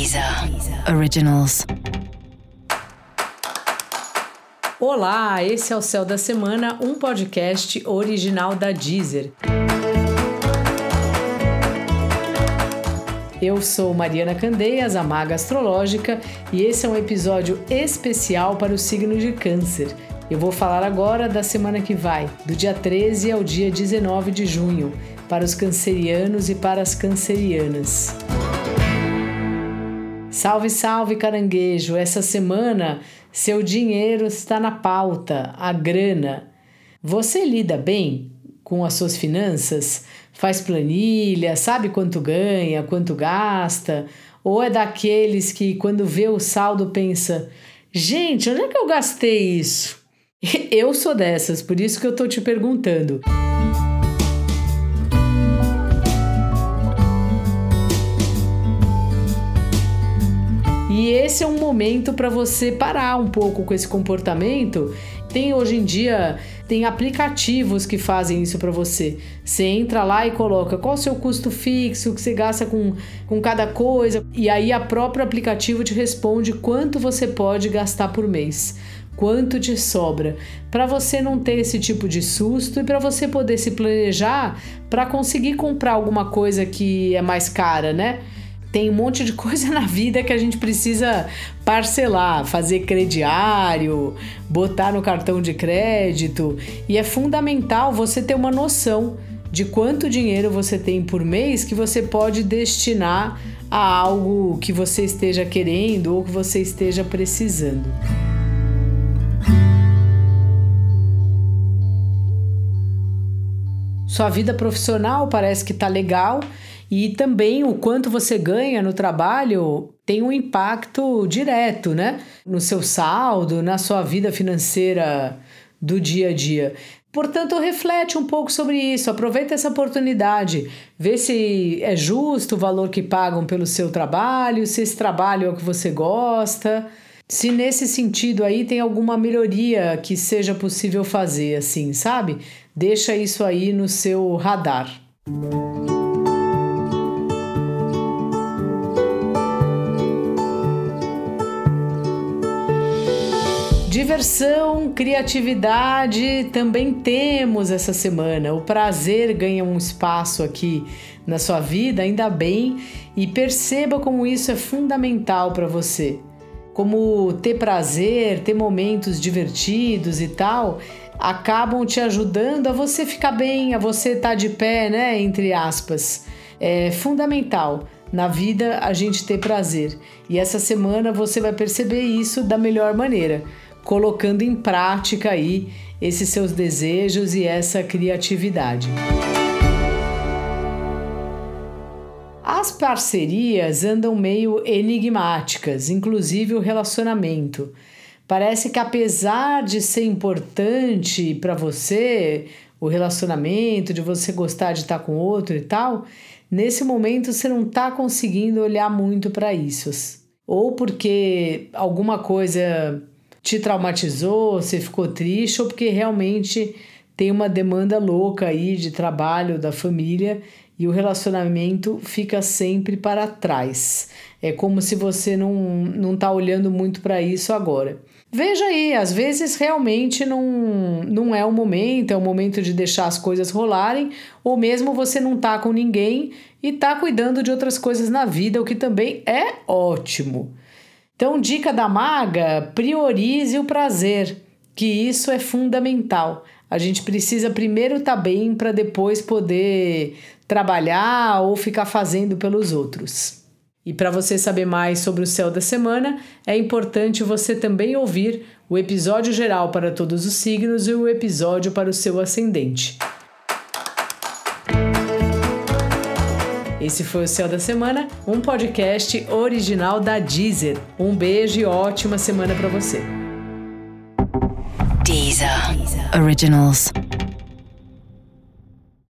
Deezer Originals. Olá, esse é o Céu da Semana, um podcast original da Deezer. Eu sou Mariana Candeias, a maga astrológica, e esse é um episódio especial para o signo de Câncer. Eu vou falar agora da semana que vai, do dia 13 ao dia 19 de junho, para os cancerianos e para as cancerianas. Salve, salve, caranguejo! Essa semana seu dinheiro está na pauta, a grana. Você lida bem com as suas finanças? Faz planilha, sabe quanto ganha, quanto gasta? Ou é daqueles que, quando vê o saldo, pensa: gente, onde é que eu gastei isso? Eu sou dessas, por isso que eu tô te perguntando. E esse é um momento para você parar um pouco com esse comportamento. Tem hoje em dia tem aplicativos que fazem isso para você. Você entra lá e coloca qual o seu custo fixo, que você gasta com, com cada coisa, e aí a próprio aplicativo te responde quanto você pode gastar por mês quanto te sobra, para você não ter esse tipo de susto e para você poder se planejar para conseguir comprar alguma coisa que é mais cara, né? Tem um monte de coisa na vida que a gente precisa parcelar, fazer crediário, botar no cartão de crédito, e é fundamental você ter uma noção de quanto dinheiro você tem por mês que você pode destinar a algo que você esteja querendo ou que você esteja precisando. Sua vida profissional parece que tá legal e também o quanto você ganha no trabalho tem um impacto direto, né? No seu saldo, na sua vida financeira do dia a dia. Portanto, reflete um pouco sobre isso, aproveita essa oportunidade, vê se é justo o valor que pagam pelo seu trabalho, se esse trabalho é o que você gosta, se nesse sentido aí tem alguma melhoria que seja possível fazer, assim, sabe? Deixa isso aí no seu radar. Diversão, criatividade também temos essa semana. O prazer ganha um espaço aqui na sua vida, ainda bem, e perceba como isso é fundamental para você. Como ter prazer, ter momentos divertidos e tal, acabam te ajudando a você ficar bem, a você estar tá de pé, né? Entre aspas. É fundamental na vida a gente ter prazer. E essa semana você vai perceber isso da melhor maneira colocando em prática aí esses seus desejos e essa criatividade. As parcerias andam meio enigmáticas, inclusive o relacionamento. Parece que apesar de ser importante para você o relacionamento, de você gostar de estar com outro e tal, nesse momento você não está conseguindo olhar muito para isso. Ou porque alguma coisa te traumatizou, você ficou triste ou porque realmente tem uma demanda louca aí de trabalho da família e o relacionamento fica sempre para trás. É como se você não, não tá olhando muito para isso agora. Veja aí, às vezes realmente não, não é o momento, é o momento de deixar as coisas rolarem, ou mesmo você não tá com ninguém e tá cuidando de outras coisas na vida, o que também é ótimo. Então, dica da maga: priorize o prazer, que isso é fundamental. A gente precisa primeiro estar tá bem para depois poder trabalhar ou ficar fazendo pelos outros. E para você saber mais sobre o céu da semana, é importante você também ouvir o episódio geral para todos os signos e o episódio para o seu ascendente. Esse foi o Céu da Semana, um podcast original da Deezer. Um beijo e ótima semana para você. Deezer. Originals.